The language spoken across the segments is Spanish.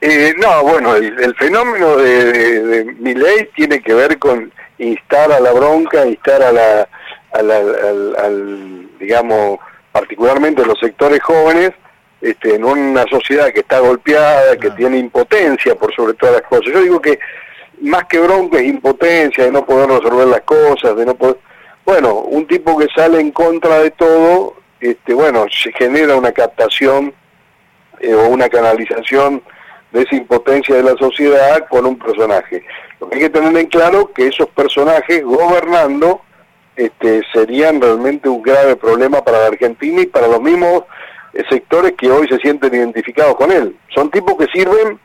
Eh, no, bueno, el, fenómeno de, de, mi ley tiene que ver con instar a la bronca, instar a la, al, digamos, particularmente los sectores jóvenes, este, en una sociedad que está golpeada, que tiene impotencia por sobre todas las cosas. Yo digo que más que bronca es impotencia de no poder resolver las cosas, de no poder... Bueno, un tipo que sale en contra de todo, este, bueno, se genera una captación eh, o una canalización de esa impotencia de la sociedad con un personaje. Lo que hay que tener en claro que esos personajes gobernando este, serían realmente un grave problema para la Argentina y para los mismos eh, sectores que hoy se sienten identificados con él. Son tipos que sirven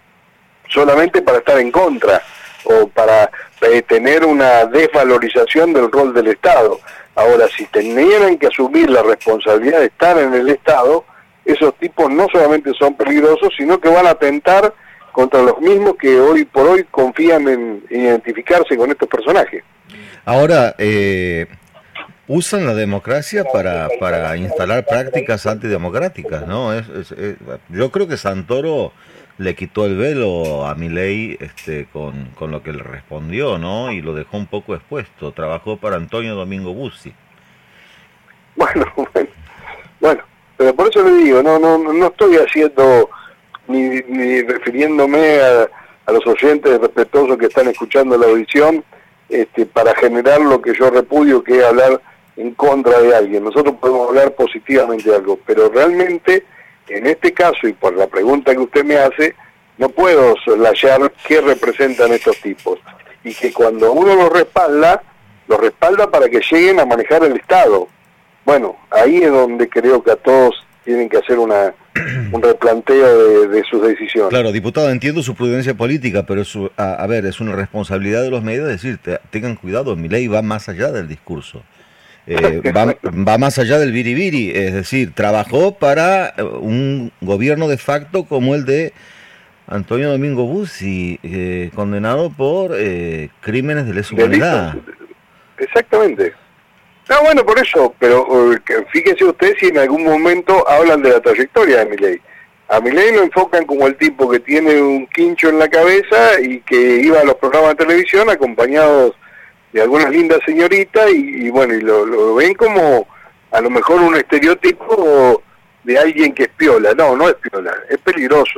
solamente para estar en contra o para eh, tener una desvalorización del rol del Estado. Ahora, si tenieran que asumir la responsabilidad de estar en el Estado, esos tipos no solamente son peligrosos, sino que van a atentar contra los mismos que hoy por hoy confían en identificarse con estos personajes. Ahora, eh, usan la democracia para, para instalar prácticas antidemocráticas, ¿no? Es, yo creo que Santoro le quitó el velo a Milei este, con, con lo que le respondió, ¿no? Y lo dejó un poco expuesto. Trabajó para Antonio Domingo Bussi. Bueno, bueno, bueno, por eso le digo, no, no, no estoy haciendo ni, refiriéndome a, a los oyentes respetuosos que están escuchando la audición este, para generar lo que yo repudio, que es hablar en contra de alguien. Nosotros podemos hablar positivamente de algo, pero realmente en este caso y por la pregunta que usted me hace, no puedo soslayar qué representan estos tipos. Y que cuando uno los respalda, los respalda para que lleguen a manejar el Estado. Bueno, ahí es donde creo que a todos tienen que hacer una, un replanteo de, sus decisiones. Claro, diputado, entiendo su prudencia política, pero a, ver, es una responsabilidad de los medios decirte, tengan cuidado, mi ley va más allá del discurso. Eh, va, más allá del biribiri, es decir, trabajó para eh, un gobierno de facto como el de Antonio Domingo Bussi, eh, condenado por crímenes de lesa humanidad. Exactamente. No, bueno, por eso, pero fíjese usted si en algún momento hablan de la trayectoria de Milei. A Milei lo enfocan como el tipo que tiene un quincho en la cabeza y que iba a los programas de televisión acompañados de algunas lindas señoritas y, bueno, y lo, ven como a lo mejor un estereotipo de alguien que es piola. No, no es piola, es peligroso.